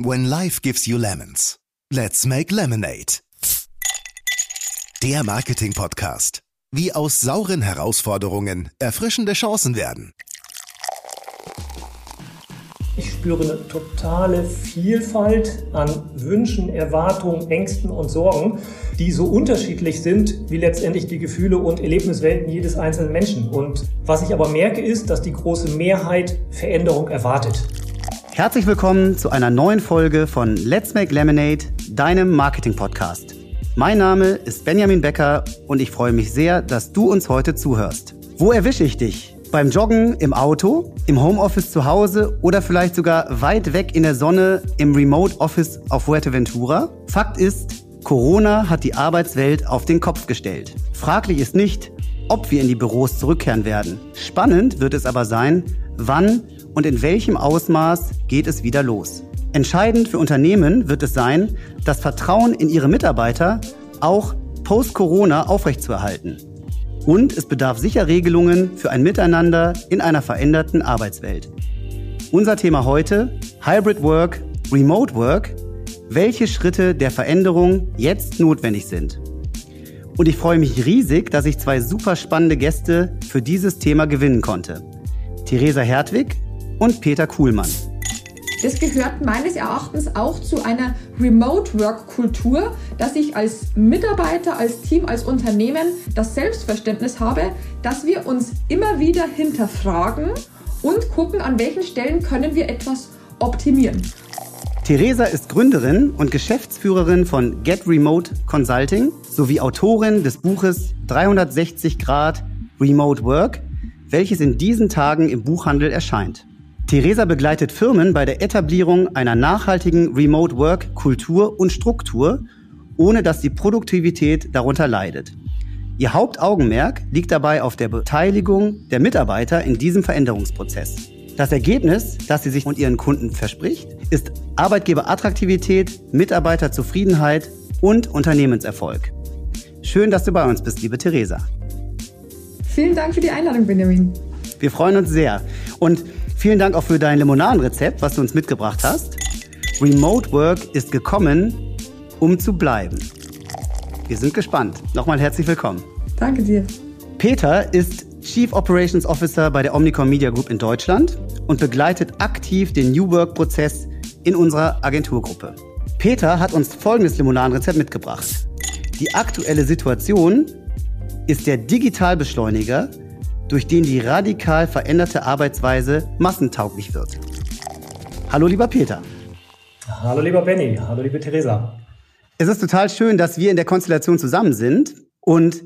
When life gives you lemons, let's make lemonade. Der Marketing-Podcast. Wie aus sauren Herausforderungen erfrischende Chancen werden. Ich spüre eine totale Vielfalt an Wünschen, Erwartungen, Ängsten und Sorgen, die so unterschiedlich sind wie letztendlich die Gefühle und Erlebniswelten jedes einzelnen Menschen. Und was ich aber merke, ist, dass die große Mehrheit Veränderung erwartet. Herzlich willkommen zu einer neuen Folge von Let's Make Lemonade, deinem Marketing-Podcast. Mein Name ist Benjamin Becker und ich freue mich sehr, dass du uns heute zuhörst. Wo erwische ich dich? Beim Joggen im Auto, im Homeoffice zu Hause oder vielleicht sogar weit weg in der Sonne im Remote Office auf Fuerteventura? Fakt ist, Corona hat die Arbeitswelt auf den Kopf gestellt. Fraglich ist nicht, ob wir in die Büros zurückkehren werden. Spannend wird es aber sein, wann und in welchem Ausmaß geht es wieder los. Entscheidend für Unternehmen wird es sein, das Vertrauen in ihre Mitarbeiter auch post-Corona aufrechtzuerhalten. Und es bedarf sicher Regelungen für ein Miteinander in einer veränderten Arbeitswelt. Unser Thema heute, Hybrid Work, Remote Work, welche Schritte der Veränderung jetzt notwendig sind. Und ich freue mich riesig, dass ich zwei super spannende Gäste für dieses Thema gewinnen konnte. Theresa Hertwig und Peter Kuhlmann. Das gehört meines Erachtens auch zu einer Remote-Work-Kultur, dass ich als Mitarbeiter, als Team, als Unternehmen das Selbstverständnis habe, dass wir uns immer wieder hinterfragen und gucken, an welchen Stellen können wir etwas optimieren. Theresa ist Gründerin und Geschäftsführerin von Get Remote Consulting sowie Autorin des Buches 360 Grad Remote Work, welches in diesen Tagen im Buchhandel erscheint. Theresa begleitet Firmen bei der Etablierung einer nachhaltigen Remote Work Kultur und Struktur, ohne dass die Produktivität darunter leidet. Ihr Hauptaugenmerk liegt dabei auf der Beteiligung der Mitarbeiter in diesem Veränderungsprozess. Das Ergebnis, das sie sich und ihren Kunden verspricht, ist Arbeitgeberattraktivität, Mitarbeiterzufriedenheit und Unternehmenserfolg. Schön, dass du bei uns bist, liebe Theresa. Vielen Dank für die Einladung, Benjamin. Wir freuen uns sehr. Und Vielen Dank auch für dein Limonadenrezept, was du uns mitgebracht hast. Remote Work ist gekommen, um zu bleiben. Wir sind gespannt. Nochmal herzlich willkommen. Danke dir. Peter ist Chief Operations Officer bei der Omnicom Media Group in Deutschland und begleitet aktiv den New Work-Prozess in unserer Agenturgruppe. Peter hat uns folgendes Limonadenrezept mitgebracht. Die aktuelle Situation ist der Digitalbeschleuniger, durch den die radikal veränderte Arbeitsweise massentauglich wird. Hallo lieber Peter. Hallo lieber Benny, hallo liebe Theresa. Es ist total schön, dass wir in der Konstellation zusammen sind und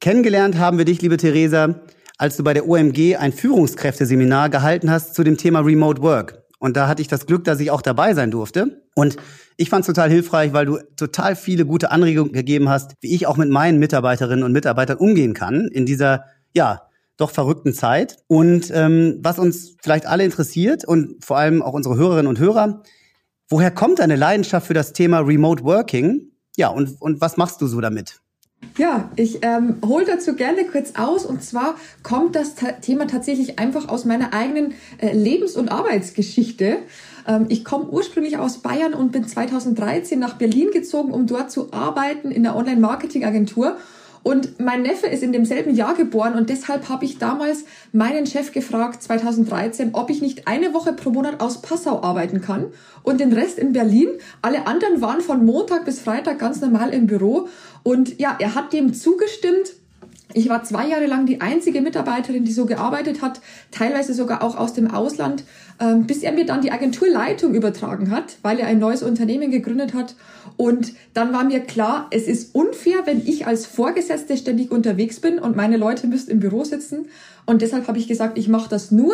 kennengelernt haben wir dich, liebe Theresa, als du bei der OMG ein Führungskräfteseminar gehalten hast zu dem Thema Remote Work. Und da hatte ich das Glück, dass ich auch dabei sein durfte. Und ich fand es total hilfreich, weil du total viele gute Anregungen gegeben hast, wie ich auch mit meinen Mitarbeiterinnen und Mitarbeitern umgehen kann in dieser, ja, doch verrückten Zeit. Und ähm, was uns vielleicht alle interessiert und vor allem auch unsere Hörerinnen und Hörer, woher kommt deine Leidenschaft für das Thema Remote Working? Ja, und, und was machst du so damit? Ja, ich ähm, hole dazu gerne kurz aus. Und zwar kommt das Ta Thema tatsächlich einfach aus meiner eigenen äh, Lebens- und Arbeitsgeschichte. Ähm, ich komme ursprünglich aus Bayern und bin 2013 nach Berlin gezogen, um dort zu arbeiten in der Online-Marketing-Agentur und mein Neffe ist in demselben Jahr geboren und deshalb habe ich damals meinen Chef gefragt, 2013, ob ich nicht eine Woche pro Monat aus Passau arbeiten kann und den Rest in Berlin. Alle anderen waren von Montag bis Freitag ganz normal im Büro. Und ja, er hat dem zugestimmt. Ich war zwei Jahre lang die einzige Mitarbeiterin, die so gearbeitet hat, teilweise sogar auch aus dem Ausland, bis er mir dann die Agenturleitung übertragen hat, weil er ein neues Unternehmen gegründet hat. Und dann war mir klar, es ist unfair, wenn ich als Vorgesetzte ständig unterwegs bin und meine Leute müssen im Büro sitzen. Und deshalb habe ich gesagt, ich mache das nur,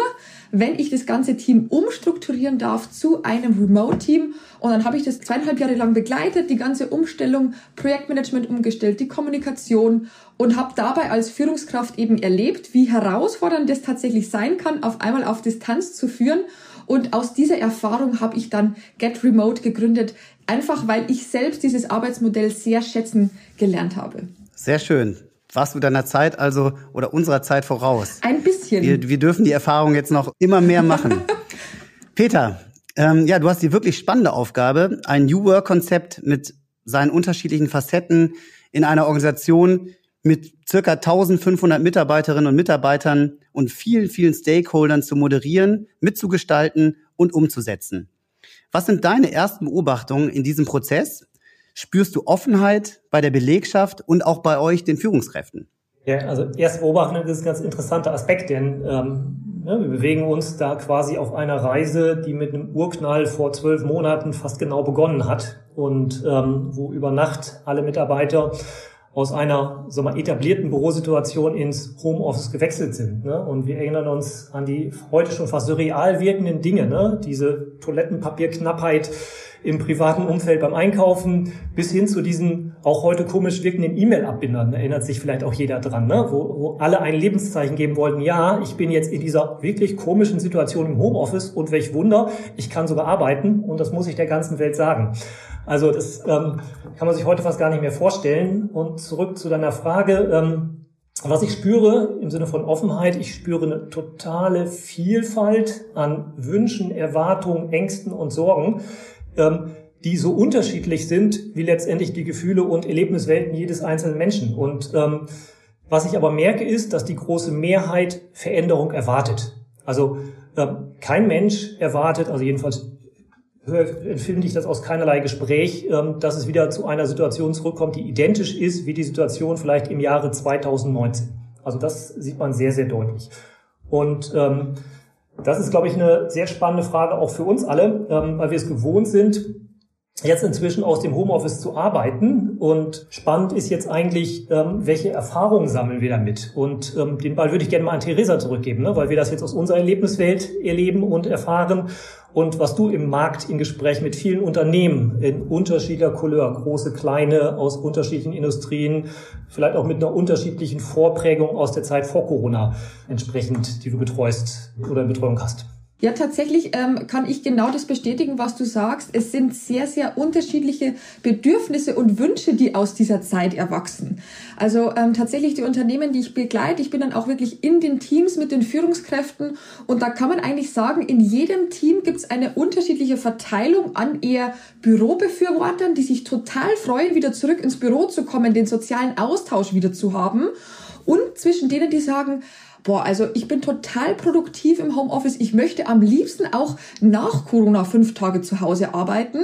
wenn ich das ganze Team umstrukturieren darf zu einem Remote-Team. Und dann habe ich das zweieinhalb Jahre lang begleitet, die ganze Umstellung, Projektmanagement umgestellt, die Kommunikation und habe dabei als Führungskraft eben erlebt, wie herausfordernd das tatsächlich sein kann, auf einmal auf Distanz zu führen. Und aus dieser Erfahrung habe ich dann Get Remote gegründet, einfach weil ich selbst dieses Arbeitsmodell sehr schätzen gelernt habe. Sehr schön. Warst du deiner Zeit also oder unserer Zeit voraus? Ein bisschen. Wir, wir dürfen die Erfahrung jetzt noch immer mehr machen. Peter, Ähm, ja, du hast die wirklich spannende Aufgabe, ein New Work-Konzept mit seinen unterschiedlichen Facetten in einer Organisation mit circa 1500 Mitarbeiterinnen und Mitarbeitern und vielen, vielen Stakeholdern zu moderieren, mitzugestalten und umzusetzen. Was sind deine ersten Beobachtungen in diesem Prozess? Spürst du Offenheit bei der Belegschaft und auch bei euch, den Führungskräften? Ja, also erste Beobachtung ist ein ganz interessanter Aspekt, denn ähm, ja, wir bewegen uns da quasi auf einer Reise, die mit einem Urknall vor zwölf Monaten fast genau begonnen hat und ähm, wo über Nacht alle Mitarbeiter aus einer so mal etablierten Bürosituation ins Homeoffice gewechselt sind. Ne? Und wir erinnern uns an die heute schon fast surreal wirkenden Dinge, ne? diese Toilettenpapierknappheit im privaten Umfeld beim Einkaufen, bis hin zu diesen auch heute komisch wirkenden E-Mail-Abbindern, erinnert sich vielleicht auch jeder dran, ne? wo, wo alle ein Lebenszeichen geben wollten, ja, ich bin jetzt in dieser wirklich komischen Situation im Homeoffice und welch Wunder, ich kann sogar arbeiten und das muss ich der ganzen Welt sagen. Also das ähm, kann man sich heute fast gar nicht mehr vorstellen. Und zurück zu deiner Frage. Ähm, was ich spüre im Sinne von Offenheit, ich spüre eine totale Vielfalt an Wünschen, Erwartungen, Ängsten und Sorgen, ähm, die so unterschiedlich sind wie letztendlich die Gefühle und Erlebniswelten jedes einzelnen Menschen. Und ähm, was ich aber merke, ist, dass die große Mehrheit Veränderung erwartet. Also ähm, kein Mensch erwartet, also jedenfalls empfinde ich das aus keinerlei Gespräch, ähm, dass es wieder zu einer Situation zurückkommt, die identisch ist wie die Situation vielleicht im Jahre 2019. Also das sieht man sehr, sehr deutlich. Und ähm, das ist, glaube ich, eine sehr spannende Frage auch für uns alle, ähm, weil wir es gewohnt sind, jetzt inzwischen aus dem Homeoffice zu arbeiten. Und spannend ist jetzt eigentlich, ähm, welche Erfahrungen sammeln wir damit? Und ähm, den Ball würde ich gerne mal an Theresa zurückgeben, ne? weil wir das jetzt aus unserer Erlebniswelt erleben und erfahren. Und was du im Markt in Gespräch mit vielen Unternehmen in unterschiedlicher Couleur, große, kleine, aus unterschiedlichen Industrien, vielleicht auch mit einer unterschiedlichen Vorprägung aus der Zeit vor Corona entsprechend, die du betreust oder in Betreuung hast. Ja, tatsächlich ähm, kann ich genau das bestätigen, was du sagst. Es sind sehr, sehr unterschiedliche Bedürfnisse und Wünsche, die aus dieser Zeit erwachsen. Also ähm, tatsächlich die Unternehmen, die ich begleite, ich bin dann auch wirklich in den Teams mit den Führungskräften und da kann man eigentlich sagen, in jedem Team gibt es eine unterschiedliche Verteilung an eher Bürobefürwortern, die sich total freuen, wieder zurück ins Büro zu kommen, den sozialen Austausch wieder zu haben und zwischen denen, die sagen, boah, also ich bin total produktiv im Homeoffice. Ich möchte am liebsten auch nach Corona fünf Tage zu Hause arbeiten.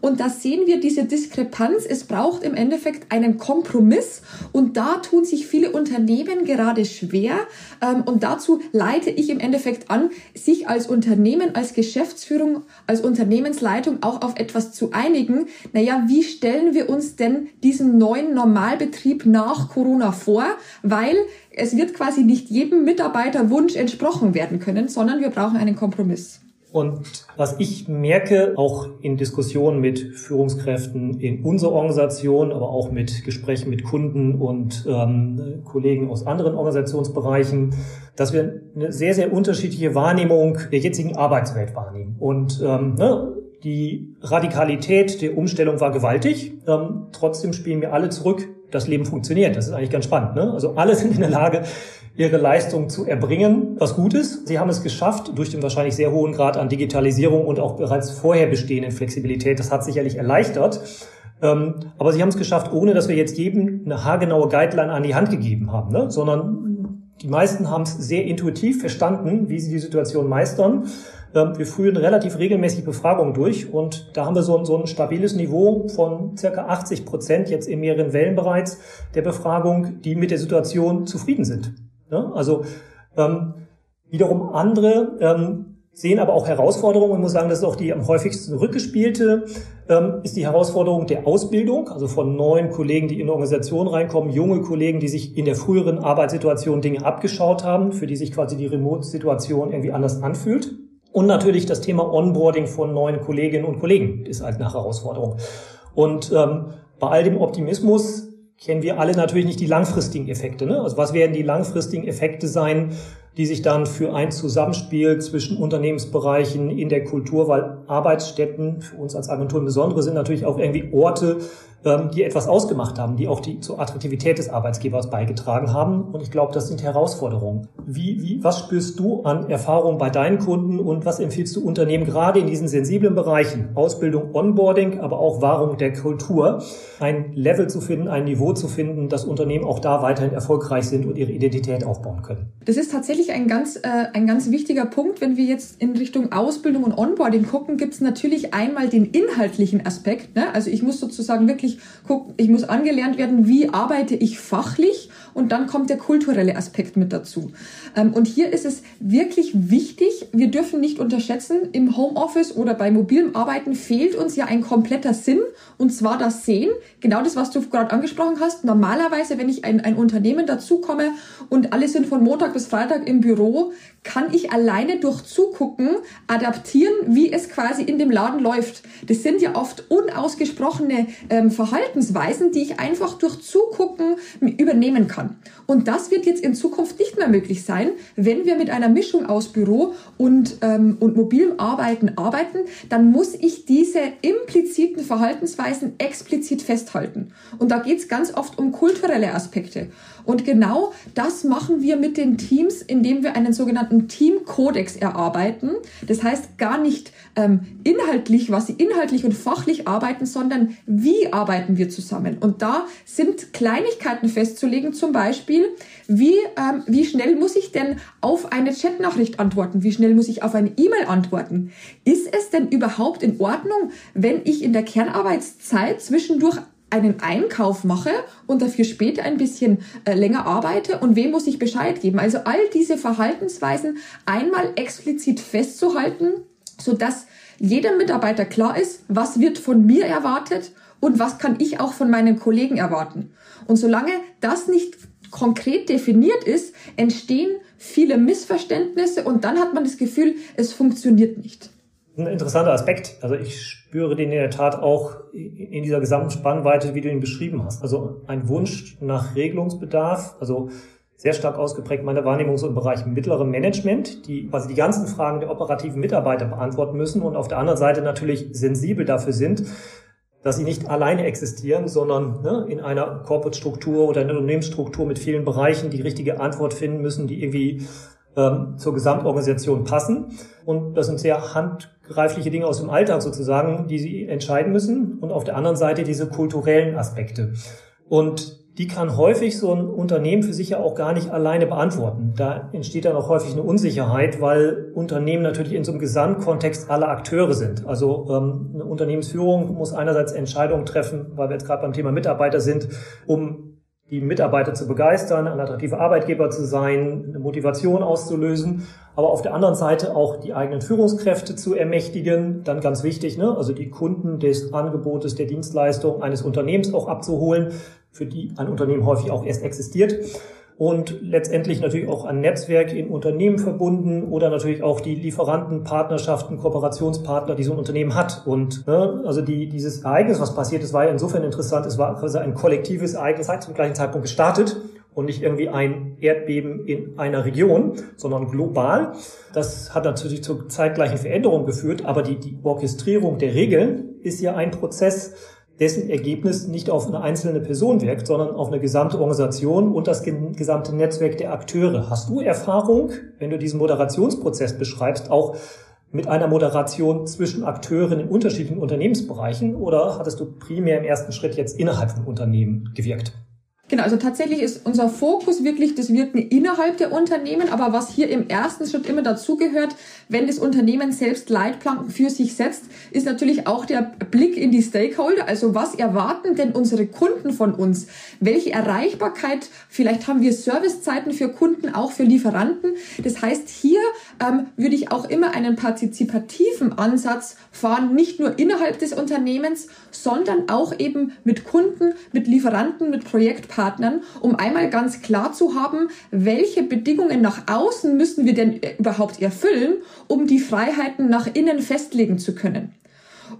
Und da sehen wir diese Diskrepanz. Es braucht im Endeffekt einen Kompromiss. Und da tun sich viele Unternehmen gerade schwer. Ähm, und dazu leite ich im Endeffekt an, sich als Unternehmen, als Geschäftsführung, als Unternehmensleitung auch auf etwas zu einigen. Naja, wie stellen wir uns denn diesen neuen Normalbetrieb nach Corona vor? Weil es wird quasi nicht jedem Mitarbeiterwunsch entsprochen werden können, sondern wir brauchen einen Kompromiss. Und was ich merke, auch in Diskussionen mit Führungskräften in unserer Organisation, aber auch mit Gesprächen mit Kunden und ähm, Kollegen aus anderen Organisationsbereichen, dass wir eine sehr, sehr unterschiedliche Wahrnehmung der jetzigen Arbeitswelt wahrnehmen. Und ähm, ne, die Radikalität der Umstellung war gewaltig. Ähm, trotzdem spielen wir alle zurück das Leben funktioniert. Das ist eigentlich ganz spannend. Ne? Also alle sind in der Lage, ihre Leistung zu erbringen, was gut ist. Sie haben es geschafft durch den wahrscheinlich sehr hohen Grad an Digitalisierung und auch bereits vorher bestehenden Flexibilität. Das hat sicherlich erleichtert. Ähm, aber sie haben es geschafft, ohne dass wir jetzt jedem eine haargenaue Guideline an die Hand gegeben haben, ne? sondern die meisten haben es sehr intuitiv verstanden, wie sie die Situation meistern ähm, wir führen relativ regelmäßig Befragungen durch und da haben wir so, so ein stabiles Niveau von circa 80 Prozent jetzt in mehreren Wellen bereits der Befragung, die mit der Situation zufrieden sind. Ja, also ähm, wiederum andere ähm, sehen aber auch Herausforderungen. Ich muss sagen, das ist auch die am häufigsten rückgespielte, ähm, ist die Herausforderung der Ausbildung, also von neuen Kollegen, die in eine Organisation reinkommen, junge Kollegen, die sich in der früheren Arbeitssituation Dinge abgeschaut haben, für die sich quasi die Remote-Situation irgendwie anders anfühlt. Und natürlich das Thema Onboarding von neuen Kolleginnen und Kollegen ist halt eine Herausforderung. Und ähm, bei all dem Optimismus kennen wir alle natürlich nicht die langfristigen Effekte. Ne? Also was werden die langfristigen Effekte sein, die sich dann für ein Zusammenspiel zwischen Unternehmensbereichen in der Kultur, weil Arbeitsstätten für uns als Agentur im Besonderen sind natürlich auch irgendwie Orte, die etwas ausgemacht haben, die auch die zur Attraktivität des Arbeitgebers beigetragen haben. Und ich glaube, das sind Herausforderungen. Wie, wie, was spürst du an Erfahrung bei deinen Kunden und was empfiehlst du Unternehmen gerade in diesen sensiblen Bereichen, Ausbildung, Onboarding, aber auch Wahrung der Kultur, ein Level zu finden, ein Niveau zu finden, dass Unternehmen auch da weiterhin erfolgreich sind und ihre Identität aufbauen können? Das ist tatsächlich ein ganz, äh, ein ganz wichtiger Punkt. Wenn wir jetzt in Richtung Ausbildung und Onboarding gucken, gibt es natürlich einmal den inhaltlichen Aspekt. Ne? Also ich muss sozusagen wirklich gucken, ich muss angelernt werden, wie arbeite ich fachlich und dann kommt der kulturelle Aspekt mit dazu. Ähm, und hier ist es wirklich wichtig, wir dürfen nicht unterschätzen, im Homeoffice oder bei mobilem Arbeiten fehlt uns ja ein kompletter Sinn und zwar das Sehen. Genau das, was du gerade angesprochen hast. Normalerweise, wenn ich ein, ein Unternehmen dazukomme und alle sind von Montag bis Freitag im Büro, kann ich alleine durch Zugucken adaptieren, wie es quasi in dem Laden läuft. Das sind ja oft unausgesprochene ähm, Verhaltensweisen, die ich einfach durch Zugucken übernehmen kann. Und das wird jetzt in Zukunft nicht mehr möglich sein, wenn wir mit einer Mischung aus Büro und, ähm, und mobilem Arbeiten arbeiten, dann muss ich diese impliziten Verhaltensweisen explizit festhalten. Und da geht es ganz oft um kulturelle Aspekte. Und genau das machen wir mit den Teams, indem wir einen sogenannten Teamkodex erarbeiten. Das heißt gar nicht ähm, inhaltlich, was sie inhaltlich und fachlich arbeiten, sondern wie arbeiten wir zusammen. Und da sind Kleinigkeiten festzulegen, zum Beispiel, wie, ähm, wie schnell muss ich denn auf eine Chatnachricht antworten? Wie schnell muss ich auf eine E-Mail antworten? Ist es denn überhaupt in Ordnung, wenn ich in der Kernarbeitszeit zwischendurch einen Einkauf mache und dafür später ein bisschen äh, länger arbeite und wem muss ich Bescheid geben. Also all diese Verhaltensweisen einmal explizit festzuhalten, so dass jedem Mitarbeiter klar ist, was wird von mir erwartet und was kann ich auch von meinen Kollegen erwarten. Und solange das nicht konkret definiert ist, entstehen viele Missverständnisse und dann hat man das Gefühl, es funktioniert nicht ein interessanter Aspekt. Also ich spüre den in der Tat auch in dieser gesamten Spannweite, wie du ihn beschrieben hast. Also ein Wunsch nach Regelungsbedarf, also sehr stark ausgeprägt meine Wahrnehmung so im Bereich mittlere Management, die quasi die ganzen Fragen der operativen Mitarbeiter beantworten müssen und auf der anderen Seite natürlich sensibel dafür sind, dass sie nicht alleine existieren, sondern ne, in einer Corporate-Struktur oder einer Unternehmensstruktur mit vielen Bereichen die richtige Antwort finden müssen, die irgendwie ähm, zur Gesamtorganisation passen. Und das sind sehr handgreifliche Dinge aus dem Alltag sozusagen, die sie entscheiden müssen. Und auf der anderen Seite diese kulturellen Aspekte. Und die kann häufig so ein Unternehmen für sich ja auch gar nicht alleine beantworten. Da entsteht dann auch häufig eine Unsicherheit, weil Unternehmen natürlich in so einem Gesamtkontext alle Akteure sind. Also ähm, eine Unternehmensführung muss einerseits Entscheidungen treffen, weil wir jetzt gerade beim Thema Mitarbeiter sind, um die Mitarbeiter zu begeistern, ein attraktiver Arbeitgeber zu sein, eine Motivation auszulösen, aber auf der anderen Seite auch die eigenen Führungskräfte zu ermächtigen, dann ganz wichtig, ne? also die Kunden des Angebotes, der Dienstleistung eines Unternehmens auch abzuholen, für die ein Unternehmen häufig auch erst existiert und letztendlich natürlich auch ein Netzwerk in Unternehmen verbunden oder natürlich auch die Lieferanten, Partnerschaften, Kooperationspartner, die so ein Unternehmen hat. Und ne, also die, dieses Ereignis, was passiert ist, war ja insofern interessant. Es war quasi ein kollektives Ereignis, hat zum gleichen Zeitpunkt gestartet und nicht irgendwie ein Erdbeben in einer Region, sondern global. Das hat natürlich zur zeitgleichen Veränderung geführt, aber die, die Orchestrierung der Regeln ist ja ein Prozess, dessen Ergebnis nicht auf eine einzelne Person wirkt, sondern auf eine gesamte Organisation und das gesamte Netzwerk der Akteure. Hast du Erfahrung, wenn du diesen Moderationsprozess beschreibst, auch mit einer Moderation zwischen Akteuren in unterschiedlichen Unternehmensbereichen oder hattest du primär im ersten Schritt jetzt innerhalb von Unternehmen gewirkt? Genau, also tatsächlich ist unser Fokus wirklich das Wirken innerhalb der Unternehmen, aber was hier im ersten Schritt immer dazugehört, wenn das Unternehmen selbst Leitplanken für sich setzt, ist natürlich auch der Blick in die Stakeholder. Also was erwarten denn unsere Kunden von uns? Welche Erreichbarkeit? Vielleicht haben wir Servicezeiten für Kunden, auch für Lieferanten. Das heißt, hier ähm, würde ich auch immer einen partizipativen Ansatz fahren, nicht nur innerhalb des Unternehmens, sondern auch eben mit Kunden, mit Lieferanten, mit Projektpartnern, um einmal ganz klar zu haben, welche Bedingungen nach außen müssen wir denn überhaupt erfüllen, um die Freiheiten nach innen festlegen zu können.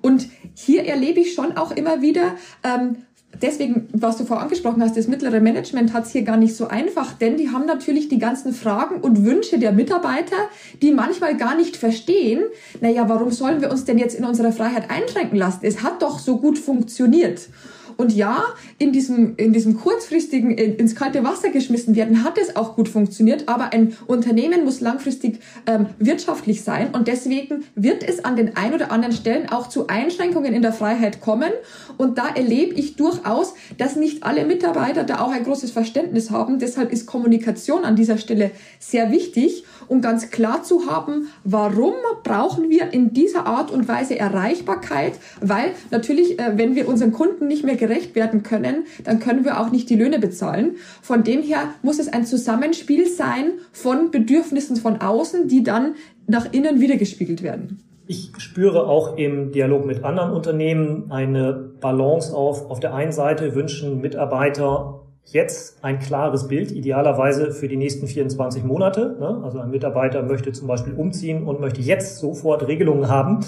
Und hier erlebe ich schon auch immer wieder, ähm, deswegen, was du vorher angesprochen hast, das mittlere Management hat es hier gar nicht so einfach, denn die haben natürlich die ganzen Fragen und Wünsche der Mitarbeiter, die manchmal gar nicht verstehen, naja, warum sollen wir uns denn jetzt in unserer Freiheit einschränken lassen? Es hat doch so gut funktioniert. Und ja, in diesem, in diesem kurzfristigen ins kalte Wasser geschmissen werden, hat es auch gut funktioniert. Aber ein Unternehmen muss langfristig ähm, wirtschaftlich sein. Und deswegen wird es an den ein oder anderen Stellen auch zu Einschränkungen in der Freiheit kommen. Und da erlebe ich durchaus, dass nicht alle Mitarbeiter da auch ein großes Verständnis haben. Deshalb ist Kommunikation an dieser Stelle sehr wichtig, um ganz klar zu haben, warum brauchen wir in dieser Art und Weise Erreichbarkeit, weil natürlich, äh, wenn wir unseren Kunden nicht mehr gerecht werden können, dann können wir auch nicht die Löhne bezahlen. Von dem her muss es ein Zusammenspiel sein von Bedürfnissen von außen, die dann nach innen wiedergespiegelt werden. Ich spüre auch im Dialog mit anderen Unternehmen eine Balance auf. Auf der einen Seite wünschen Mitarbeiter jetzt ein klares Bild, idealerweise für die nächsten 24 Monate. Ne? Also ein Mitarbeiter möchte zum Beispiel umziehen und möchte jetzt sofort Regelungen haben,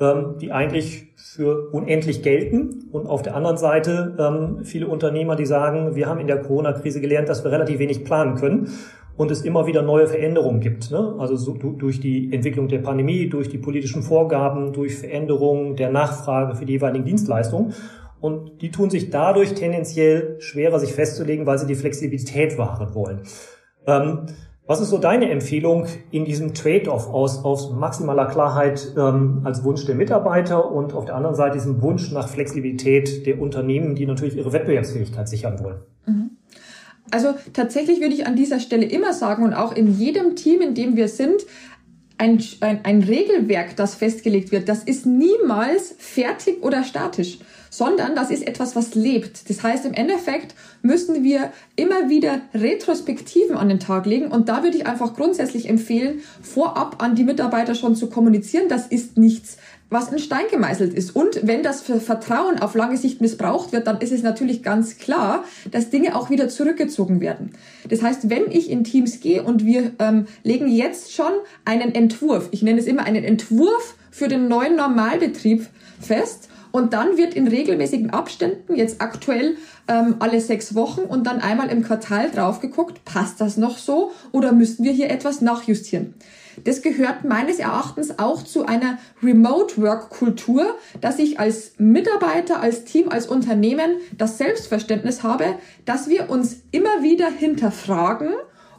ähm, die eigentlich für unendlich gelten. Und auf der anderen Seite ähm, viele Unternehmer, die sagen, wir haben in der Corona-Krise gelernt, dass wir relativ wenig planen können und es immer wieder neue Veränderungen gibt. Ne? Also so, durch die Entwicklung der Pandemie, durch die politischen Vorgaben, durch Veränderungen der Nachfrage für die jeweiligen Dienstleistungen. Und die tun sich dadurch tendenziell schwerer, sich festzulegen, weil sie die Flexibilität wahren wollen. Ähm, was ist so deine Empfehlung in diesem Trade-off aus, aus maximaler Klarheit ähm, als Wunsch der Mitarbeiter und auf der anderen Seite diesem Wunsch nach Flexibilität der Unternehmen, die natürlich ihre Wettbewerbsfähigkeit sichern wollen? Mhm. Also tatsächlich würde ich an dieser Stelle immer sagen und auch in jedem Team, in dem wir sind, ein, ein, ein Regelwerk, das festgelegt wird, das ist niemals fertig oder statisch sondern das ist etwas, was lebt. Das heißt, im Endeffekt müssen wir immer wieder Retrospektiven an den Tag legen und da würde ich einfach grundsätzlich empfehlen, vorab an die Mitarbeiter schon zu kommunizieren, das ist nichts was in Stein gemeißelt ist. Und wenn das Vertrauen auf lange Sicht missbraucht wird, dann ist es natürlich ganz klar, dass Dinge auch wieder zurückgezogen werden. Das heißt, wenn ich in Teams gehe und wir ähm, legen jetzt schon einen Entwurf, ich nenne es immer einen Entwurf für den neuen Normalbetrieb fest und dann wird in regelmäßigen Abständen, jetzt aktuell ähm, alle sechs Wochen und dann einmal im Quartal drauf geguckt, passt das noch so oder müssten wir hier etwas nachjustieren. Das gehört meines Erachtens auch zu einer Remote-Work-Kultur, dass ich als Mitarbeiter, als Team, als Unternehmen das Selbstverständnis habe, dass wir uns immer wieder hinterfragen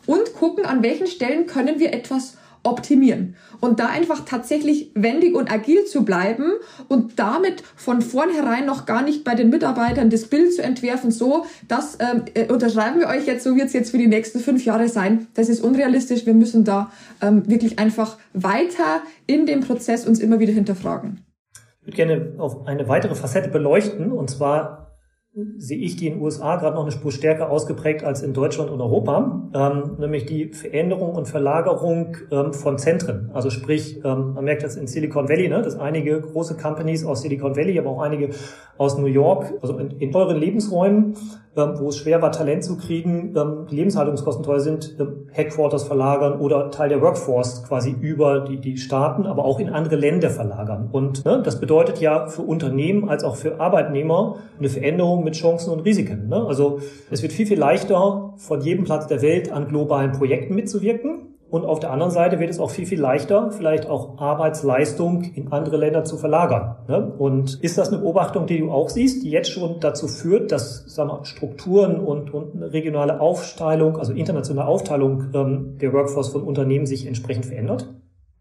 und gucken, an welchen Stellen können wir etwas optimieren. Und da einfach tatsächlich wendig und agil zu bleiben und damit von vornherein noch gar nicht bei den Mitarbeitern das Bild zu entwerfen, so, das ähm, äh, unterschreiben wir euch jetzt, so wird es jetzt für die nächsten fünf Jahre sein. Das ist unrealistisch. Wir müssen da ähm, wirklich einfach weiter in dem Prozess uns immer wieder hinterfragen. Ich würde gerne auf eine weitere Facette beleuchten, und zwar sehe ich die in den USA gerade noch eine Spur stärker ausgeprägt als in Deutschland und Europa, ähm, nämlich die Veränderung und Verlagerung ähm, von Zentren. Also sprich, ähm, man merkt das in Silicon Valley, ne, dass einige große Companies aus Silicon Valley, aber auch einige aus New York, also in, in euren Lebensräumen, wo es schwer war, Talent zu kriegen, ähm, die Lebenshaltungskosten teuer sind, ähm, Headquarters verlagern oder Teil der Workforce quasi über die, die Staaten, aber auch in andere Länder verlagern. Und ne, das bedeutet ja für Unternehmen als auch für Arbeitnehmer eine Veränderung mit Chancen und Risiken. Ne? Also es wird viel, viel leichter, von jedem Platz der Welt an globalen Projekten mitzuwirken. Und auf der anderen Seite wird es auch viel, viel leichter, vielleicht auch Arbeitsleistung in andere Länder zu verlagern. Ne? Und ist das eine Beobachtung, die du auch siehst, die jetzt schon dazu führt, dass sagen wir, Strukturen und, und regionale Aufteilung, also internationale Aufteilung ähm, der Workforce von Unternehmen sich entsprechend verändert?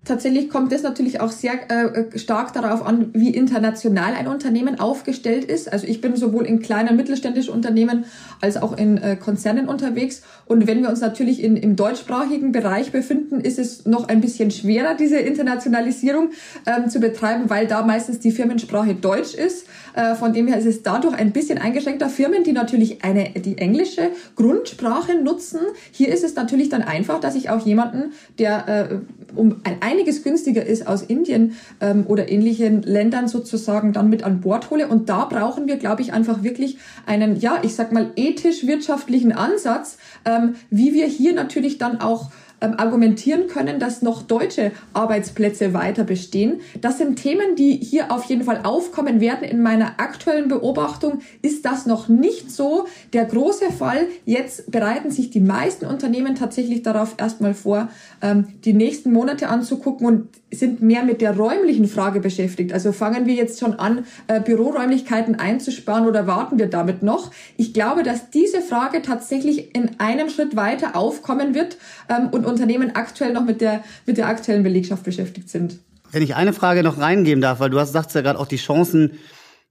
Tatsächlich kommt es natürlich auch sehr äh, stark darauf an, wie international ein Unternehmen aufgestellt ist. Also ich bin sowohl in kleinen mittelständischen Unternehmen als auch in äh, Konzernen unterwegs. Und wenn wir uns natürlich in, im deutschsprachigen Bereich befinden, ist es noch ein bisschen schwerer, diese Internationalisierung ähm, zu betreiben, weil da meistens die Firmensprache Deutsch ist. Äh, von dem her ist es dadurch ein bisschen eingeschränkter. Firmen, die natürlich eine, die englische Grundsprache nutzen, hier ist es natürlich dann einfach, dass ich auch jemanden, der äh, um ein einiges günstiger ist aus Indien ähm, oder ähnlichen Ländern sozusagen dann mit an Bord hole. Und da brauchen wir, glaube ich, einfach wirklich einen, ja, ich sag mal, ethisch-wirtschaftlichen Ansatz, ähm, wie wir hier natürlich dann auch ähm, argumentieren können, dass noch deutsche Arbeitsplätze weiter bestehen. Das sind Themen, die hier auf jeden Fall aufkommen werden. In meiner aktuellen Beobachtung ist das noch nicht so der große Fall. Jetzt bereiten sich die meisten Unternehmen tatsächlich darauf erstmal vor, die nächsten Monate anzugucken und sind mehr mit der räumlichen Frage beschäftigt. Also fangen wir jetzt schon an, äh, Büroräumlichkeiten einzusparen oder warten wir damit noch? Ich glaube, dass diese Frage tatsächlich in einem Schritt weiter aufkommen wird ähm, und Unternehmen aktuell noch mit der, mit der aktuellen Belegschaft beschäftigt sind. Wenn ich eine Frage noch reingeben darf, weil du hast, sagst ja gerade auch die Chancen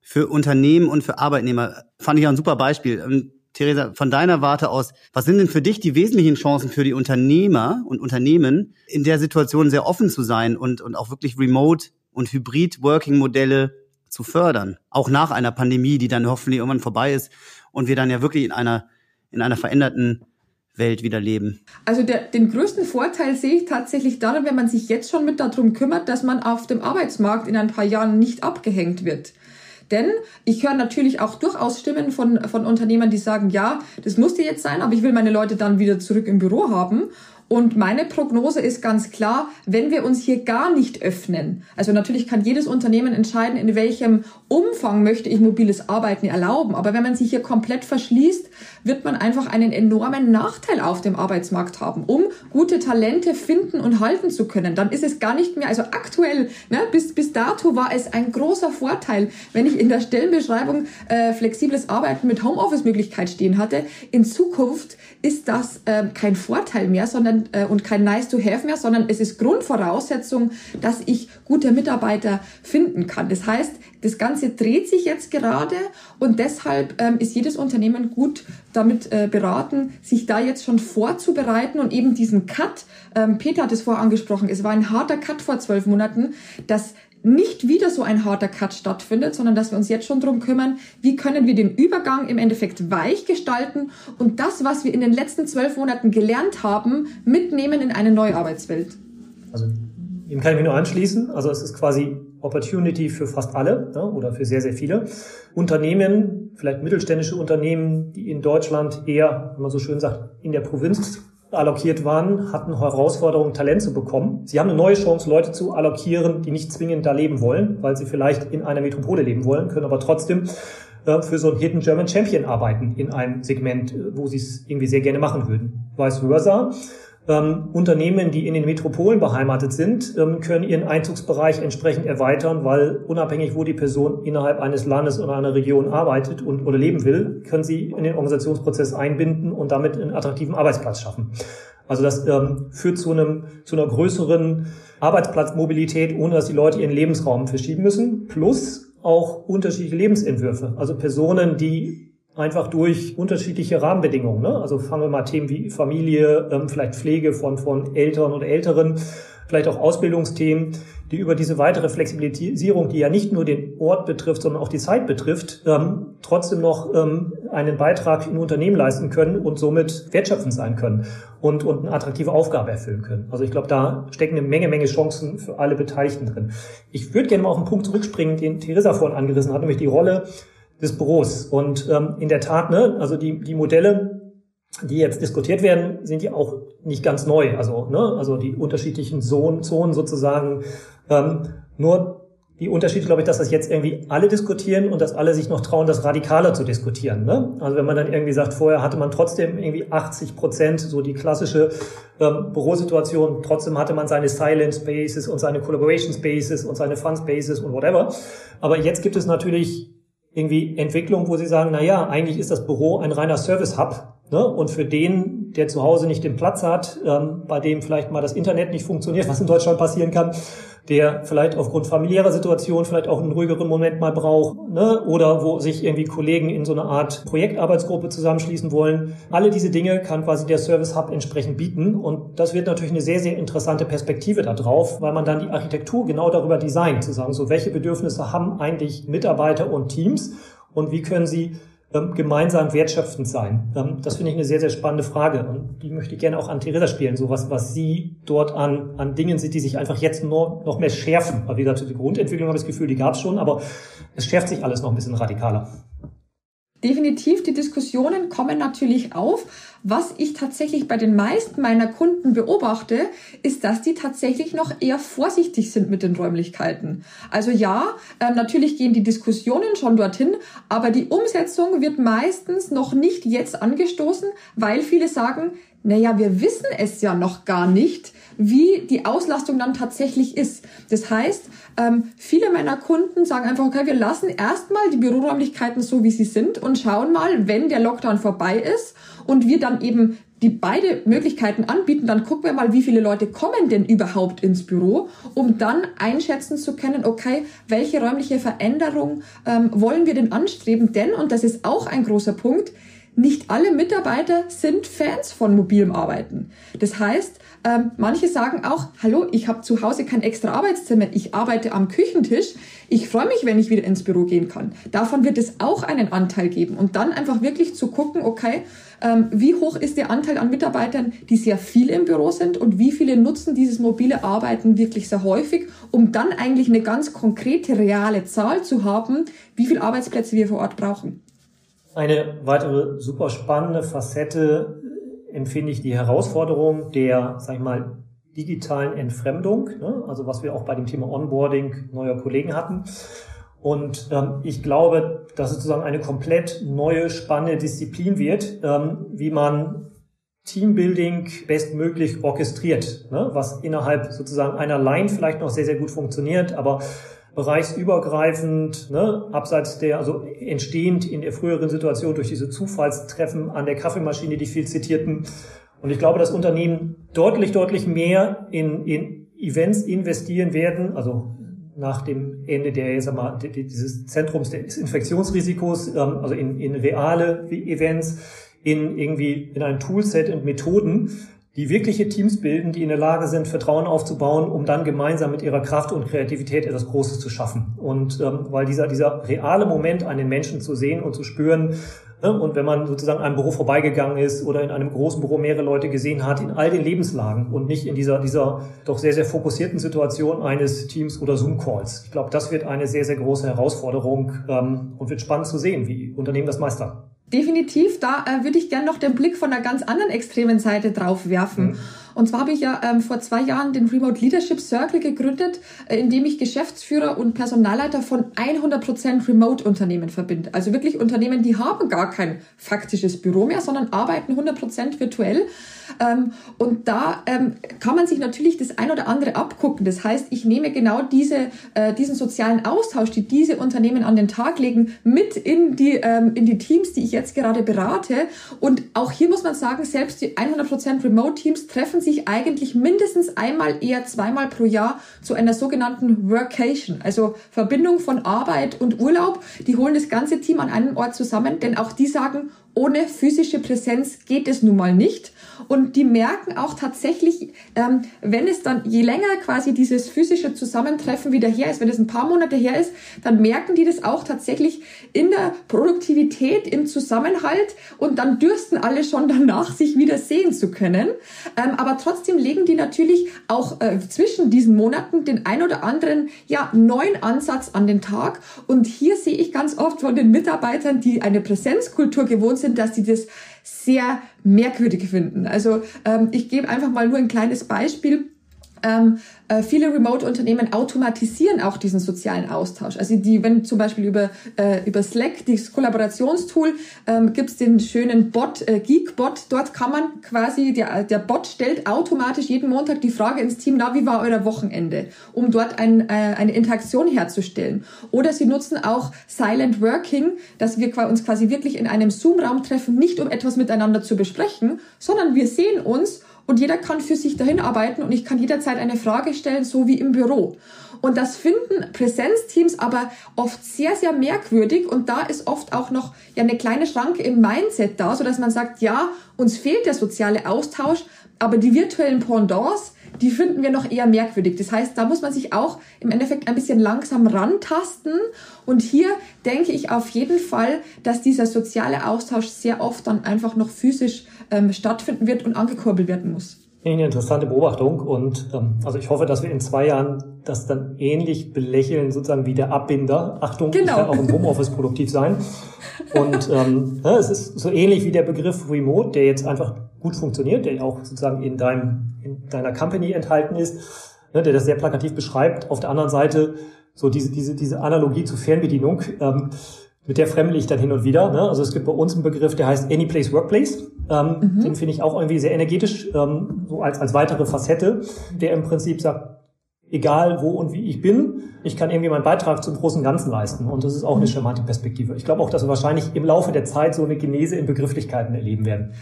für Unternehmen und für Arbeitnehmer, fand ich ja ein super Beispiel. Theresa, von deiner Warte aus, was sind denn für dich die wesentlichen Chancen für die Unternehmer und Unternehmen, in der Situation sehr offen zu sein und, und auch wirklich remote und Hybrid-Working-Modelle zu fördern? Auch nach einer Pandemie, die dann hoffentlich irgendwann vorbei ist und wir dann ja wirklich in einer, in einer veränderten Welt wieder leben? Also der, den größten Vorteil sehe ich tatsächlich darin, wenn man sich jetzt schon mit darum kümmert, dass man auf dem Arbeitsmarkt in ein paar Jahren nicht abgehängt wird. Denn ich höre natürlich auch durchaus Stimmen von, von Unternehmern, die sagen, ja, das musste jetzt sein, aber ich will meine Leute dann wieder zurück im Büro haben. Und meine Prognose ist ganz klar, wenn wir uns hier gar nicht öffnen, also natürlich kann jedes Unternehmen entscheiden, in welchem Umfang möchte ich mobiles Arbeiten erlauben, aber wenn man sich hier komplett verschließt, wird man einfach einen enormen Nachteil auf dem Arbeitsmarkt haben, um gute Talente finden und halten zu können. Dann ist es gar nicht mehr, also aktuell, ne, bis, bis dato war es ein großer Vorteil, wenn ich in der Stellenbeschreibung äh, flexibles Arbeiten mit Homeoffice-Möglichkeit stehen hatte. In Zukunft ist das äh, kein Vorteil mehr, sondern äh, und kein Nice to have mehr, sondern es ist Grundvoraussetzung, dass ich gute Mitarbeiter finden kann. Das heißt, das Ganze dreht sich jetzt gerade und deshalb ähm, ist jedes Unternehmen gut damit äh, beraten, sich da jetzt schon vorzubereiten und eben diesen Cut, ähm, Peter hat es vorher angesprochen, es war ein harter Cut vor zwölf Monaten, dass nicht wieder so ein harter Cut stattfindet, sondern dass wir uns jetzt schon drum kümmern, wie können wir den Übergang im Endeffekt weich gestalten und das, was wir in den letzten zwölf Monaten gelernt haben, mitnehmen in eine neue Arbeitswelt. Also dem kann ich mich nur anschließen. Also es ist quasi Opportunity für fast alle ja, oder für sehr, sehr viele. Unternehmen, vielleicht mittelständische Unternehmen, die in Deutschland eher, wenn man so schön sagt, in der Provinz allokiert waren, hatten Herausforderungen, Talent zu bekommen. Sie haben eine neue Chance, Leute zu allokieren, die nicht zwingend da leben wollen, weil sie vielleicht in einer Metropole leben wollen, können aber trotzdem äh, für so einen Hidden German Champion arbeiten in einem Segment, äh, wo sie es irgendwie sehr gerne machen würden. Vice versa. Ähm, Unternehmen, die in den Metropolen beheimatet sind, ähm, können ihren Einzugsbereich entsprechend erweitern, weil unabhängig, wo die Person innerhalb eines Landes oder einer Region arbeitet und oder leben will, können sie in den Organisationsprozess einbinden und damit einen attraktiven Arbeitsplatz schaffen. Also das ähm, führt zu einem zu einer größeren Arbeitsplatzmobilität, ohne dass die Leute ihren Lebensraum verschieben müssen. Plus auch unterschiedliche Lebensentwürfe. Also Personen, die einfach durch unterschiedliche Rahmenbedingungen. Ne? Also fangen wir mal Themen wie Familie, ähm, vielleicht Pflege von, von Eltern oder Älteren, vielleicht auch Ausbildungsthemen, die über diese weitere Flexibilisierung, die ja nicht nur den Ort betrifft, sondern auch die Zeit betrifft, ähm, trotzdem noch ähm, einen Beitrag in Unternehmen leisten können und somit wertschöpfend sein können und, und eine attraktive Aufgabe erfüllen können. Also ich glaube, da stecken eine Menge, Menge Chancen für alle Beteiligten drin. Ich würde gerne mal auf einen Punkt zurückspringen, den Theresa vorhin angerissen hat, nämlich die Rolle des Büros. Und ähm, in der Tat, ne, also die, die Modelle, die jetzt diskutiert werden, sind ja auch nicht ganz neu. Also, ne, also die unterschiedlichen Zonen, Zonen sozusagen. Ähm, nur die Unterschiede, glaube ich, dass das jetzt irgendwie alle diskutieren und dass alle sich noch trauen, das radikaler zu diskutieren. Ne? Also wenn man dann irgendwie sagt, vorher hatte man trotzdem irgendwie 80 Prozent, so die klassische ähm, Bürosituation, trotzdem hatte man seine Silent Spaces und seine Collaboration Spaces und seine Fun Spaces und whatever. Aber jetzt gibt es natürlich irgendwie Entwicklung, wo sie sagen, na ja, eigentlich ist das Büro ein reiner Service-Hub. Ne? Und für den, der zu Hause nicht den Platz hat, ähm, bei dem vielleicht mal das Internet nicht funktioniert, was in Deutschland passieren kann, der vielleicht aufgrund familiärer Situation vielleicht auch einen ruhigeren Moment mal braucht, ne? oder wo sich irgendwie Kollegen in so eine Art Projektarbeitsgruppe zusammenschließen wollen. Alle diese Dinge kann quasi der Service Hub entsprechend bieten und das wird natürlich eine sehr, sehr interessante Perspektive da drauf, weil man dann die Architektur genau darüber designt, zu sagen, so welche Bedürfnisse haben eigentlich Mitarbeiter und Teams und wie können sie gemeinsam wertschöpfend sein? Ähm, das finde ich eine sehr, sehr spannende Frage und die möchte ich gerne auch an Theresa spielen, so was, was sie dort an, an Dingen sind, die sich einfach jetzt nur noch mehr schärfen. Weil wie gesagt, die Grundentwicklung habe ich das Gefühl, die gab es schon, aber es schärft sich alles noch ein bisschen radikaler. Definitiv, die Diskussionen kommen natürlich auf. was ich tatsächlich bei den meisten meiner Kunden beobachte, ist, dass die tatsächlich noch eher vorsichtig sind mit den Räumlichkeiten. Also ja, äh, natürlich gehen die Diskussionen schon dorthin, aber die Umsetzung wird meistens noch nicht jetzt angestoßen, weil viele sagen, naja, wir wissen es ja noch gar nicht, wie die Auslastung dann tatsächlich ist. Das heißt, ähm, viele meiner Kunden sagen einfach, okay, wir lassen erstmal die Büroräumlichkeiten so, wie sie sind und schauen mal, wenn der Lockdown vorbei ist und wir dann eben die beide Möglichkeiten anbieten, dann gucken wir mal, wie viele Leute kommen denn überhaupt ins Büro, um dann einschätzen zu können, okay, welche räumliche Veränderung ähm, wollen wir denn anstreben? Denn, und das ist auch ein großer Punkt, nicht alle Mitarbeiter sind Fans von mobilem Arbeiten. Das heißt, ähm, manche sagen auch, hallo, ich habe zu Hause kein extra Arbeitszimmer, ich arbeite am Küchentisch, ich freue mich, wenn ich wieder ins Büro gehen kann. Davon wird es auch einen Anteil geben. Und dann einfach wirklich zu gucken, okay, ähm, wie hoch ist der Anteil an Mitarbeitern, die sehr viel im Büro sind und wie viele nutzen dieses mobile Arbeiten wirklich sehr häufig, um dann eigentlich eine ganz konkrete, reale Zahl zu haben, wie viele Arbeitsplätze wir vor Ort brauchen. Eine weitere super spannende Facette äh, empfinde ich die Herausforderung der, sag ich mal, digitalen Entfremdung, ne? also was wir auch bei dem Thema Onboarding neuer Kollegen hatten. Und ähm, ich glaube, dass es sozusagen eine komplett neue, spannende Disziplin wird, ähm, wie man Teambuilding bestmöglich orchestriert, ne? was innerhalb sozusagen einer Line vielleicht noch sehr, sehr gut funktioniert, aber bereichsübergreifend, ne, abseits der, also entstehend in der früheren Situation durch diese Zufallstreffen an der Kaffeemaschine, die viel zitierten. Und ich glaube, dass Unternehmen deutlich, deutlich mehr in, in Events investieren werden, also nach dem Ende der, sag mal, dieses Zentrums des Infektionsrisikos, ähm, also in, in reale Events, in irgendwie in ein Toolset und Methoden, die wirkliche Teams bilden, die in der Lage sind, Vertrauen aufzubauen, um dann gemeinsam mit ihrer Kraft und Kreativität etwas Großes zu schaffen. Und ähm, weil dieser, dieser reale Moment an den Menschen zu sehen und zu spüren, ne, und wenn man sozusagen einem Büro vorbeigegangen ist oder in einem großen Büro mehrere Leute gesehen hat, in all den Lebenslagen und nicht in dieser, dieser doch sehr, sehr fokussierten Situation eines Teams oder Zoom-Calls. Ich glaube, das wird eine sehr, sehr große Herausforderung ähm, und wird spannend zu sehen, wie Unternehmen das meistern. Definitiv, da äh, würde ich gerne noch den Blick von einer ganz anderen extremen Seite drauf werfen. Mhm. Und zwar habe ich ja ähm, vor zwei Jahren den Remote Leadership Circle gegründet, äh, in dem ich Geschäftsführer und Personalleiter von 100% Remote-Unternehmen verbinde. Also wirklich Unternehmen, die haben gar kein faktisches Büro mehr, sondern arbeiten 100% virtuell. Ähm, und da ähm, kann man sich natürlich das ein oder andere abgucken. Das heißt, ich nehme genau diese, äh, diesen sozialen Austausch, die diese Unternehmen an den Tag legen, mit in die, ähm, in die Teams, die ich jetzt gerade berate. Und auch hier muss man sagen, selbst die 100% Remote-Teams treffen sich eigentlich mindestens einmal, eher zweimal pro Jahr zu einer sogenannten Workation, also Verbindung von Arbeit und Urlaub. Die holen das ganze Team an einem Ort zusammen, denn auch die sagen, ohne physische Präsenz geht es nun mal nicht. Und die merken auch tatsächlich, ähm, wenn es dann, je länger quasi dieses physische Zusammentreffen wieder her ist, wenn es ein paar Monate her ist, dann merken die das auch tatsächlich in der Produktivität, im Zusammenhalt und dann dürsten alle schon danach, sich wieder sehen zu können. Ähm, aber trotzdem legen die natürlich auch äh, zwischen diesen Monaten den ein oder anderen, ja, neuen Ansatz an den Tag. Und hier sehe ich ganz oft von den Mitarbeitern, die eine Präsenzkultur gewohnt sind, dass die das sehr merkwürdig finden. Also ähm, ich gebe einfach mal nur ein kleines Beispiel. Ähm, äh, viele Remote-Unternehmen automatisieren auch diesen sozialen Austausch. Also die, wenn zum Beispiel über, äh, über Slack, dieses Kollaborationstool, ähm, gibt es den schönen Bot, äh, Geekbot. Dort kann man quasi, der, der Bot stellt automatisch jeden Montag die Frage ins Team, na, wie war euer Wochenende? Um dort ein, äh, eine Interaktion herzustellen. Oder sie nutzen auch Silent Working, dass wir uns quasi wirklich in einem Zoom-Raum treffen, nicht um etwas miteinander zu besprechen, sondern wir sehen uns und jeder kann für sich dahin arbeiten und ich kann jederzeit eine Frage stellen, so wie im Büro. Und das finden Präsenzteams aber oft sehr, sehr merkwürdig und da ist oft auch noch ja eine kleine Schranke im Mindset da, so dass man sagt, ja, uns fehlt der soziale Austausch, aber die virtuellen Pendants, die finden wir noch eher merkwürdig. Das heißt, da muss man sich auch im Endeffekt ein bisschen langsam rantasten. Und hier denke ich auf jeden Fall, dass dieser soziale Austausch sehr oft dann einfach noch physisch ähm, stattfinden wird und angekurbelt werden muss. Eine interessante Beobachtung und ähm, also ich hoffe, dass wir in zwei Jahren das dann ähnlich belächeln, sozusagen wie der Abbinder. Achtung, genau. ich kann auch im Homeoffice produktiv sein. Und ähm, ja, es ist so ähnlich wie der Begriff Remote, der jetzt einfach gut funktioniert, der auch sozusagen in, deinem, in deiner Company enthalten ist, ne, der das sehr plakativ beschreibt. Auf der anderen Seite so diese, diese, diese Analogie zur Fernbedienung. Ähm, mit der fremdle ich dann hin und wieder. Ne? Also es gibt bei uns einen Begriff, der heißt Anyplace Workplace. Ähm, mhm. Den finde ich auch irgendwie sehr energetisch, ähm, so als, als weitere Facette, der im Prinzip sagt, egal wo und wie ich bin, ich kann irgendwie meinen Beitrag zum großen Ganzen leisten. Und das ist auch eine mhm. charmante Perspektive. Ich glaube auch, dass wir wahrscheinlich im Laufe der Zeit so eine Genese in Begrifflichkeiten erleben werden.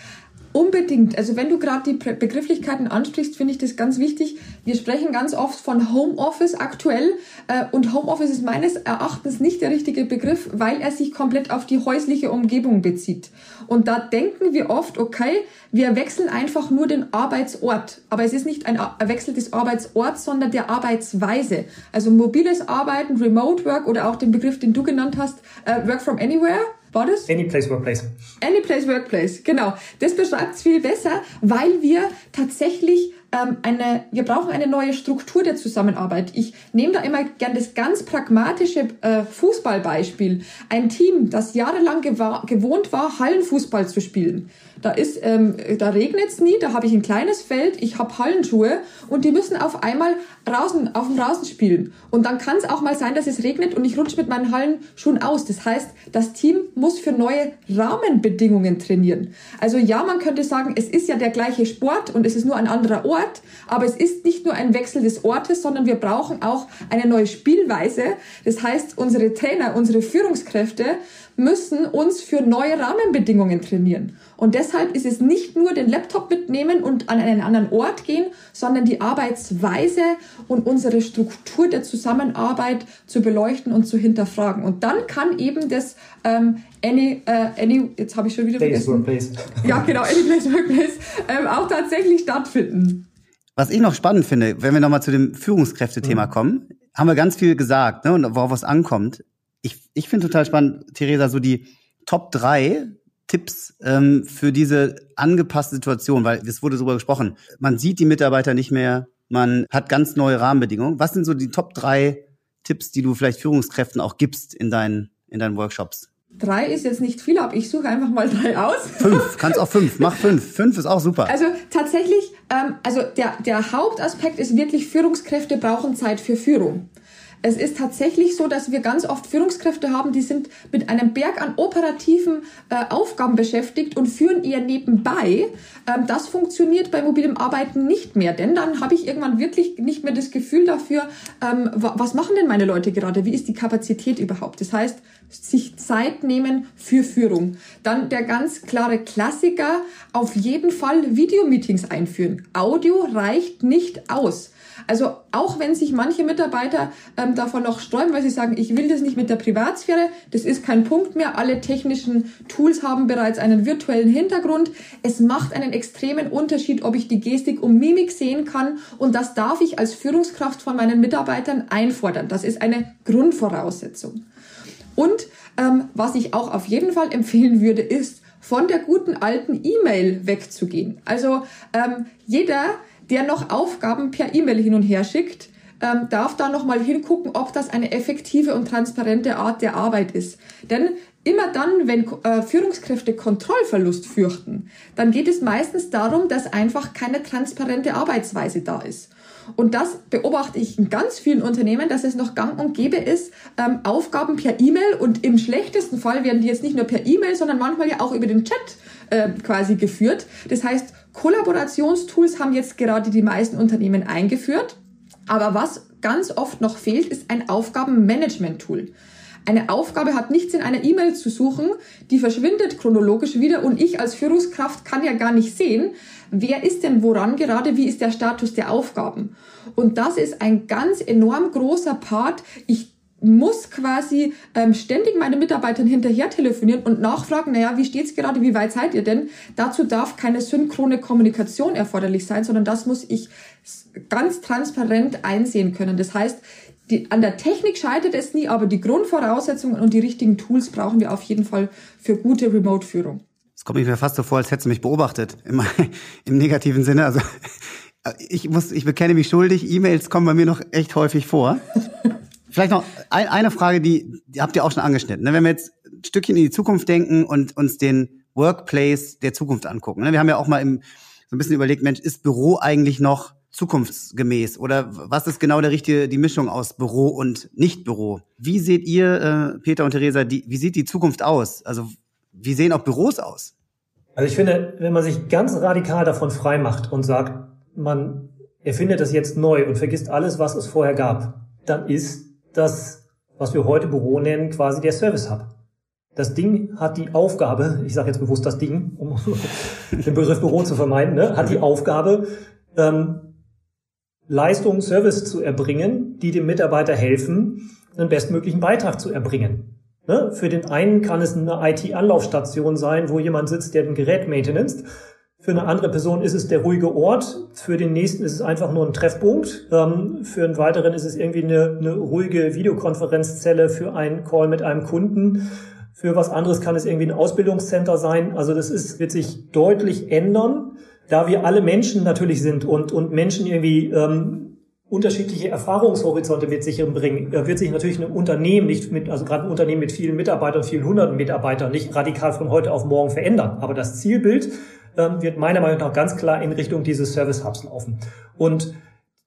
Unbedingt. Also wenn du gerade die Begrifflichkeiten ansprichst, finde ich das ganz wichtig. Wir sprechen ganz oft von Homeoffice aktuell äh, und Homeoffice ist meines Erachtens nicht der richtige Begriff, weil er sich komplett auf die häusliche Umgebung bezieht. Und da denken wir oft, okay, wir wechseln einfach nur den Arbeitsort. Aber es ist nicht ein Wechsel des Arbeitsorts, sondern der Arbeitsweise. Also mobiles Arbeiten, Remote Work oder auch den Begriff, den du genannt hast, äh, Work from Anywhere war das? Any place, workplace. Any place, workplace, genau. Das beschreibt es viel besser, weil wir tatsächlich ähm, eine, wir brauchen eine neue Struktur der Zusammenarbeit. Ich nehme da immer gern das ganz pragmatische äh, Fußballbeispiel. Ein Team, das jahrelang gewohnt war, Hallenfußball zu spielen da ist, ähm, da regnet's nie, da habe ich ein kleines Feld, ich habe Hallenschuhe und die müssen auf einmal draußen, auf dem Rasen spielen. Und dann kann es auch mal sein, dass es regnet und ich rutsche mit meinen Hallenschuhen aus. Das heißt, das Team muss für neue Rahmenbedingungen trainieren. Also ja, man könnte sagen, es ist ja der gleiche Sport und es ist nur ein anderer Ort, aber es ist nicht nur ein Wechsel des Ortes, sondern wir brauchen auch eine neue Spielweise. Das heißt, unsere Trainer, unsere Führungskräfte müssen uns für neue Rahmenbedingungen trainieren. Und deshalb ist es nicht nur den Laptop mitnehmen und an einen anderen Ort gehen, sondern die Arbeitsweise und unsere Struktur der Zusammenarbeit zu beleuchten und zu hinterfragen. Und dann kann eben das ähm, Any, äh, any, jetzt habe ich schon wieder place vergessen. Workplace. Ja, genau, Any Place Workplace ähm, auch tatsächlich stattfinden. Was ich noch spannend finde, wenn wir nochmal zu dem Führungskräftethema mhm. kommen, haben wir ganz viel gesagt, ne, und worauf es ankommt ich, ich finde total spannend, Theresa, so die Top drei Tipps ähm, für diese angepasste Situation, weil es wurde darüber gesprochen. Man sieht die Mitarbeiter nicht mehr, man hat ganz neue Rahmenbedingungen. Was sind so die Top drei Tipps, die du vielleicht Führungskräften auch gibst in deinen, in deinen Workshops? Drei ist jetzt nicht viel, aber ich suche einfach mal drei aus. Fünf, kannst auch fünf, mach fünf. Fünf ist auch super. Also tatsächlich, ähm, also der, der Hauptaspekt ist wirklich, Führungskräfte brauchen Zeit für Führung. Es ist tatsächlich so, dass wir ganz oft Führungskräfte haben, die sind mit einem Berg an operativen äh, Aufgaben beschäftigt und führen eher nebenbei. Ähm, das funktioniert bei mobilem Arbeiten nicht mehr, denn dann habe ich irgendwann wirklich nicht mehr das Gefühl dafür, ähm, was machen denn meine Leute gerade? Wie ist die Kapazität überhaupt? Das heißt, sich Zeit nehmen für Führung. Dann der ganz klare Klassiker, auf jeden Fall Videomeetings einführen. Audio reicht nicht aus. Also auch wenn sich manche Mitarbeiter ähm, davon noch sträuben, weil sie sagen, ich will das nicht mit der Privatsphäre, das ist kein Punkt mehr. Alle technischen Tools haben bereits einen virtuellen Hintergrund. Es macht einen extremen Unterschied, ob ich die Gestik und Mimik sehen kann und das darf ich als Führungskraft von meinen Mitarbeitern einfordern. Das ist eine Grundvoraussetzung. Und ähm, was ich auch auf jeden Fall empfehlen würde, ist, von der guten alten E-Mail wegzugehen. Also ähm, jeder, der noch Aufgaben per E-Mail hin und her schickt, ähm, darf da noch mal hingucken, ob das eine effektive und transparente Art der Arbeit ist. Denn immer dann, wenn äh, Führungskräfte Kontrollverlust fürchten, dann geht es meistens darum, dass einfach keine transparente Arbeitsweise da ist. Und das beobachte ich in ganz vielen Unternehmen, dass es noch gang und gäbe ist, ähm, Aufgaben per E-Mail und im schlechtesten Fall werden die jetzt nicht nur per E-Mail, sondern manchmal ja auch über den Chat äh, quasi geführt. Das heißt, Kollaborationstools haben jetzt gerade die meisten Unternehmen eingeführt. Aber was ganz oft noch fehlt, ist ein Aufgabenmanagement-Tool. Eine Aufgabe hat nichts in einer E-Mail zu suchen, die verschwindet chronologisch wieder und ich als Führungskraft kann ja gar nicht sehen, wer ist denn woran gerade, wie ist der Status der Aufgaben. Und das ist ein ganz enorm großer Part. Ich muss quasi ähm, ständig meine Mitarbeitern hinterher telefonieren und nachfragen, naja, wie steht's gerade, wie weit seid ihr denn? Dazu darf keine synchrone Kommunikation erforderlich sein, sondern das muss ich ganz transparent einsehen können. Das heißt, die, an der Technik scheitert es nie, aber die Grundvoraussetzungen und die richtigen Tools brauchen wir auf jeden Fall für gute Remote-Führung. Es kommt mir fast so vor, als hättest du mich beobachtet, im, im negativen Sinne. Also ich muss, ich bekenne mich schuldig, E-Mails kommen bei mir noch echt häufig vor. Vielleicht noch ein, eine Frage, die, die habt ihr auch schon angeschnitten. Ne? Wenn wir jetzt ein Stückchen in die Zukunft denken und uns den Workplace der Zukunft angucken. Ne? Wir haben ja auch mal im, so ein bisschen überlegt, Mensch, ist Büro eigentlich noch zukunftsgemäß oder was ist genau der richtige die Mischung aus Büro und Nicht-Büro? Wie seht ihr, äh, Peter und Theresa, die, wie sieht die Zukunft aus? Also wie sehen auch Büros aus? Also ich finde, wenn man sich ganz radikal davon frei macht und sagt, man erfindet das jetzt neu und vergisst alles, was es vorher gab, dann ist das, was wir heute Büro nennen, quasi der Service Hub. Das Ding hat die Aufgabe, ich sage jetzt bewusst das Ding, um den Begriff Büro zu vermeiden, ne, hat die Aufgabe, ähm, Leistungen, Service zu erbringen, die dem Mitarbeiter helfen, einen bestmöglichen Beitrag zu erbringen. Ne? Für den einen kann es eine IT-Anlaufstation sein, wo jemand sitzt, der ein Gerät maintenance. Für eine andere Person ist es der ruhige Ort. Für den nächsten ist es einfach nur ein Treffpunkt. Ähm, für einen weiteren ist es irgendwie eine, eine ruhige Videokonferenzzelle für einen Call mit einem Kunden. Für was anderes kann es irgendwie ein Ausbildungscenter sein. Also das ist, wird sich deutlich ändern, da wir alle Menschen natürlich sind und, und Menschen irgendwie ähm, unterschiedliche Erfahrungshorizonte mit sich bringen, wird sich natürlich ein Unternehmen nicht mit, also gerade ein Unternehmen mit vielen Mitarbeitern, vielen hunderten Mitarbeitern nicht radikal von heute auf morgen verändern. Aber das Zielbild ähm, wird meiner Meinung nach ganz klar in Richtung dieses Service Hubs laufen. Und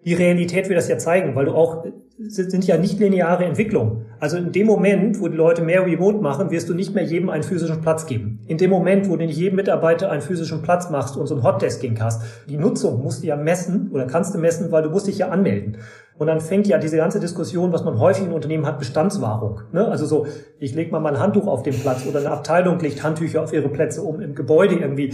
die Realität wird das ja zeigen, weil du auch, sind ja nicht lineare Entwicklungen. Also in dem Moment, wo die Leute mehr Remote machen, wirst du nicht mehr jedem einen physischen Platz geben. In dem Moment, wo du nicht jedem Mitarbeiter einen physischen Platz machst und so ein Hotdesking hast, die Nutzung musst du ja messen oder kannst du messen, weil du musst dich ja anmelden. Und dann fängt ja diese ganze Diskussion, was man häufig in Unternehmen hat, Bestandswahrung. Ne? Also so, ich lege mal mein Handtuch auf den Platz oder eine Abteilung legt Handtücher auf ihre Plätze, um im Gebäude irgendwie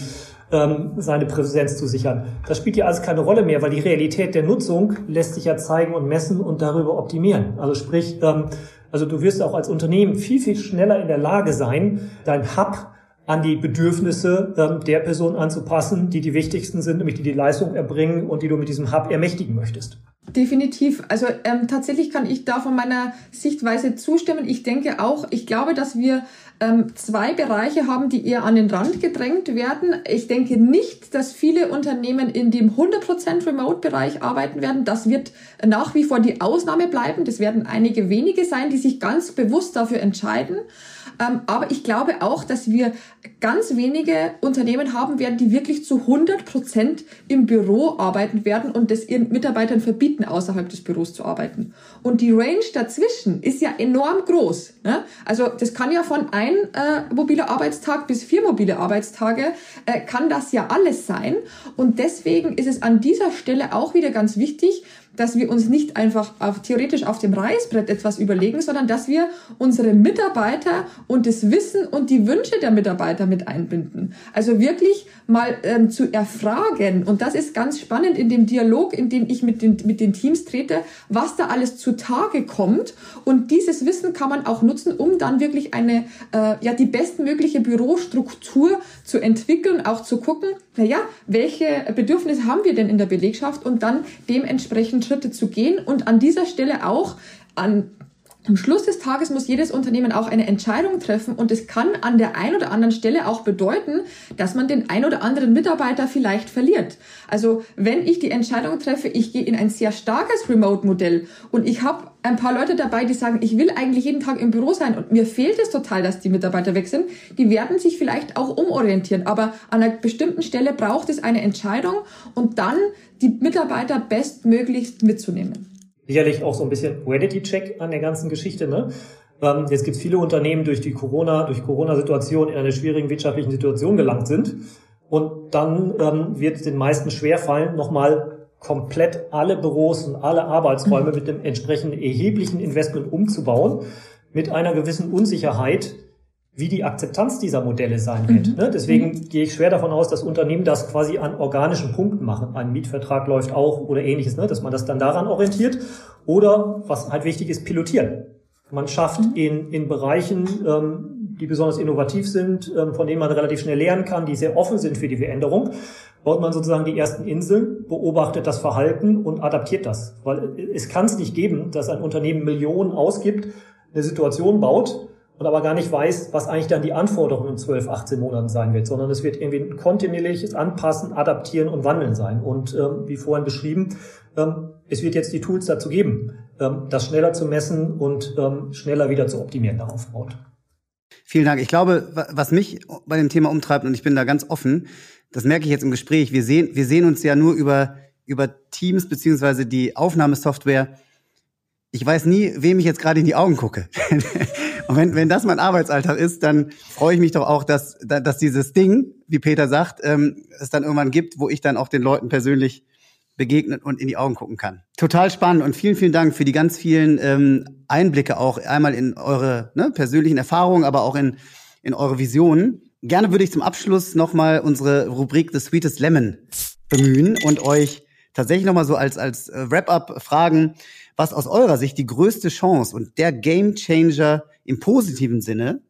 ähm, seine Präsenz zu sichern. Das spielt ja alles keine Rolle mehr, weil die Realität der Nutzung lässt sich ja zeigen und messen und darüber optimieren. Also sprich, ähm, also du wirst auch als Unternehmen viel, viel schneller in der Lage sein, dein Hub an die Bedürfnisse ähm, der Person anzupassen, die die wichtigsten sind, nämlich die die Leistung erbringen und die du mit diesem Hub ermächtigen möchtest. Definitiv. Also ähm, tatsächlich kann ich da von meiner Sichtweise zustimmen. Ich denke auch, ich glaube, dass wir ähm, zwei Bereiche haben, die eher an den Rand gedrängt werden. Ich denke nicht, dass viele Unternehmen in dem 100% Remote-Bereich arbeiten werden. Das wird nach wie vor die Ausnahme bleiben. Das werden einige wenige sein, die sich ganz bewusst dafür entscheiden. Ähm, aber ich glaube auch, dass wir ganz wenige Unternehmen haben werden, die wirklich zu 100 Prozent im Büro arbeiten werden und das ihren Mitarbeitern verbieten, außerhalb des Büros zu arbeiten. Und die Range dazwischen ist ja enorm groß. Ne? Also das kann ja von ein äh, mobiler Arbeitstag bis vier mobile Arbeitstage, äh, kann das ja alles sein. Und deswegen ist es an dieser Stelle auch wieder ganz wichtig, dass wir uns nicht einfach auf, theoretisch auf dem Reißbrett etwas überlegen, sondern dass wir unsere Mitarbeiter und das Wissen und die Wünsche der Mitarbeiter mit einbinden. Also wirklich mal ähm, zu erfragen. Und das ist ganz spannend in dem Dialog, in dem ich mit den, mit den Teams trete, was da alles zutage kommt. Und dieses Wissen kann man auch nutzen, um dann wirklich eine, äh, ja, die bestmögliche Bürostruktur zu entwickeln, auch zu gucken, naja, welche Bedürfnisse haben wir denn in der Belegschaft? Und dann dementsprechend Schritte zu gehen und an dieser Stelle auch an am Schluss des Tages muss jedes Unternehmen auch eine Entscheidung treffen und es kann an der einen oder anderen Stelle auch bedeuten, dass man den ein oder anderen Mitarbeiter vielleicht verliert. Also wenn ich die Entscheidung treffe, ich gehe in ein sehr starkes Remote-Modell und ich habe ein paar Leute dabei, die sagen, ich will eigentlich jeden Tag im Büro sein und mir fehlt es total, dass die Mitarbeiter weg sind, die werden sich vielleicht auch umorientieren. Aber an einer bestimmten Stelle braucht es eine Entscheidung und dann die Mitarbeiter bestmöglichst mitzunehmen sicherlich auch so ein bisschen Reality-Check an der ganzen Geschichte. Ne? Ähm, jetzt gibt es viele Unternehmen, durch die Corona, durch Corona-Situation in eine schwierigen wirtschaftlichen Situation gelangt sind. Und dann ähm, wird es den meisten schwerfallen, nochmal komplett alle Büros und alle Arbeitsräume mit dem entsprechenden erheblichen Investment umzubauen, mit einer gewissen Unsicherheit, wie die Akzeptanz dieser Modelle sein wird. Mhm. Ne? Deswegen mhm. gehe ich schwer davon aus, dass Unternehmen das quasi an organischen Punkten machen. Ein Mietvertrag läuft auch oder ähnliches, ne? dass man das dann daran orientiert. Oder, was halt wichtig ist, pilotieren. Man schafft mhm. in, in Bereichen, ähm, die besonders innovativ sind, ähm, von denen man relativ schnell lernen kann, die sehr offen sind für die Veränderung, baut man sozusagen die ersten Inseln, beobachtet das Verhalten und adaptiert das. Weil es kann es nicht geben, dass ein Unternehmen Millionen ausgibt, eine Situation baut, und aber gar nicht weiß, was eigentlich dann die Anforderung in 12, 18 Monaten sein wird, sondern es wird irgendwie ein kontinuierliches Anpassen, Adaptieren und Wandeln sein. Und ähm, wie vorhin beschrieben, ähm, es wird jetzt die Tools dazu geben, ähm, das schneller zu messen und ähm, schneller wieder zu optimieren, der Aufbaut. Vielen Dank. Ich glaube, was mich bei dem Thema umtreibt, und ich bin da ganz offen, das merke ich jetzt im Gespräch, wir sehen, wir sehen uns ja nur über, über Teams beziehungsweise die Aufnahmesoftware. Ich weiß nie, wem ich jetzt gerade in die Augen gucke. und wenn, wenn das mein Arbeitsalltag ist, dann freue ich mich doch auch, dass, dass dieses Ding, wie Peter sagt, ähm, es dann irgendwann gibt, wo ich dann auch den Leuten persönlich begegnet und in die Augen gucken kann. Total spannend und vielen, vielen Dank für die ganz vielen ähm, Einblicke auch einmal in eure ne, persönlichen Erfahrungen, aber auch in, in eure Visionen. Gerne würde ich zum Abschluss nochmal unsere Rubrik The Sweetest Lemon bemühen und euch tatsächlich nochmal so als, als äh, Wrap-up fragen, was aus eurer Sicht die größte Chance und der Game Changer im positiven Sinne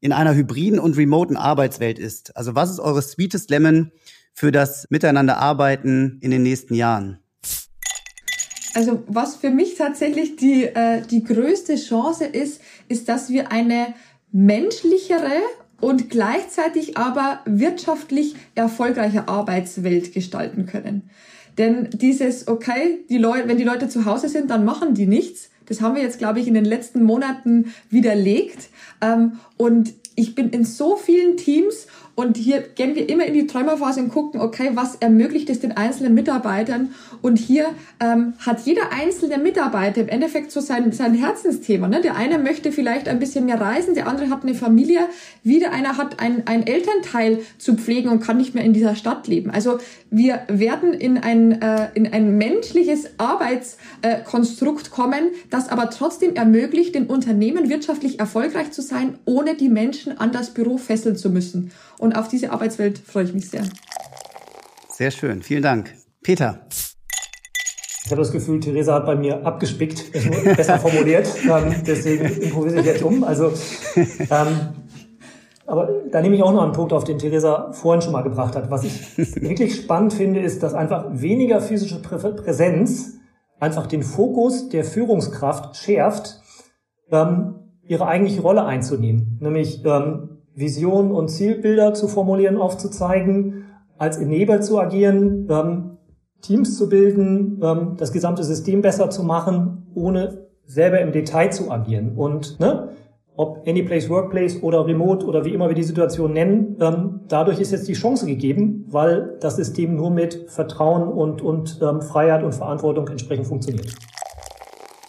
in einer hybriden und remoten Arbeitswelt ist. Also was ist eure Sweetest Lemon für das Miteinanderarbeiten in den nächsten Jahren? Also was für mich tatsächlich die, äh, die größte Chance ist, ist, dass wir eine menschlichere und gleichzeitig aber wirtschaftlich erfolgreiche Arbeitswelt gestalten können. Denn dieses, okay, die Leute, wenn die Leute zu Hause sind, dann machen die nichts. Das haben wir jetzt, glaube ich, in den letzten Monaten widerlegt. Ähm, und ich bin in so vielen Teams und hier gehen wir immer in die Träumerphase und gucken, okay, was ermöglicht es den einzelnen Mitarbeitern? Und hier ähm, hat jeder einzelne Mitarbeiter im Endeffekt so sein, sein Herzensthema. Ne? Der eine möchte vielleicht ein bisschen mehr reisen, der andere hat eine Familie, wieder einer hat ein, ein Elternteil zu pflegen und kann nicht mehr in dieser Stadt leben. Also wir werden in ein, äh, in ein menschliches Arbeitskonstrukt äh, kommen, das aber trotzdem ermöglicht, den Unternehmen wirtschaftlich erfolgreich zu sein, ohne die Menschen an das Büro fesseln zu müssen. Und auf diese Arbeitswelt freue ich mich sehr. Sehr schön. Vielen Dank. Peter. Ich habe das Gefühl, Theresa hat bei mir abgespickt, besser formuliert. Ähm, deswegen improvisiere ich jetzt um. Also, ähm, aber da nehme ich auch noch einen Punkt auf, den Theresa vorhin schon mal gebracht hat. Was ich wirklich spannend finde, ist, dass einfach weniger physische Präsenz einfach den Fokus der Führungskraft schärft, ähm, ihre eigentliche Rolle einzunehmen. Nämlich ähm, Visionen und Zielbilder zu formulieren, aufzuzeigen, als Enabler zu agieren, ähm, Teams zu bilden, ähm, das gesamte System besser zu machen, ohne selber im Detail zu agieren. Und ne, ob Anyplace Workplace oder Remote oder wie immer wir die Situation nennen, ähm, dadurch ist jetzt die Chance gegeben, weil das System nur mit Vertrauen und, und ähm, Freiheit und Verantwortung entsprechend funktioniert.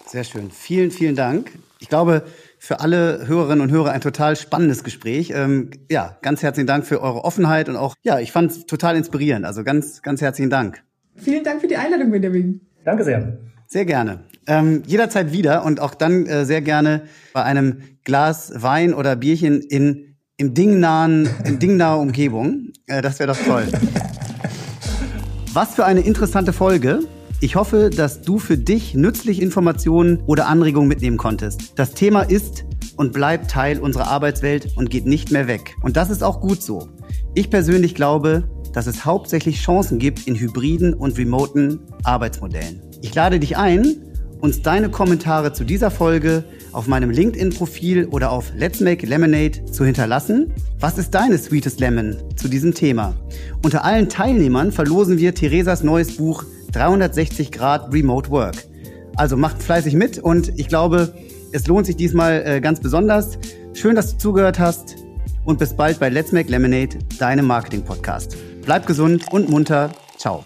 Sehr schön. Vielen, vielen Dank. Ich glaube, für alle Hörerinnen und Hörer ein total spannendes Gespräch. Ähm, ja, ganz herzlichen Dank für eure Offenheit und auch, ja, ich fand es total inspirierend. Also ganz, ganz herzlichen Dank. Vielen Dank für die Einladung, Benjamin. Danke sehr. Sehr gerne. Ähm, jederzeit wieder und auch dann äh, sehr gerne bei einem Glas Wein oder Bierchen in im dingnahen, in dingnaher Umgebung. Äh, das wäre doch toll. Was für eine interessante Folge. Ich hoffe, dass du für dich nützliche Informationen oder Anregungen mitnehmen konntest. Das Thema ist und bleibt Teil unserer Arbeitswelt und geht nicht mehr weg. Und das ist auch gut so. Ich persönlich glaube, dass es hauptsächlich Chancen gibt in hybriden und remoten Arbeitsmodellen. Ich lade dich ein, uns deine Kommentare zu dieser Folge auf meinem LinkedIn-Profil oder auf Let's Make Lemonade zu hinterlassen. Was ist deine Sweetest Lemon zu diesem Thema? Unter allen Teilnehmern verlosen wir Theresas neues Buch 360 Grad Remote Work. Also macht fleißig mit und ich glaube, es lohnt sich diesmal äh, ganz besonders. Schön, dass du zugehört hast und bis bald bei Let's Make Lemonade, deinem Marketing-Podcast. Bleib gesund und munter. Ciao.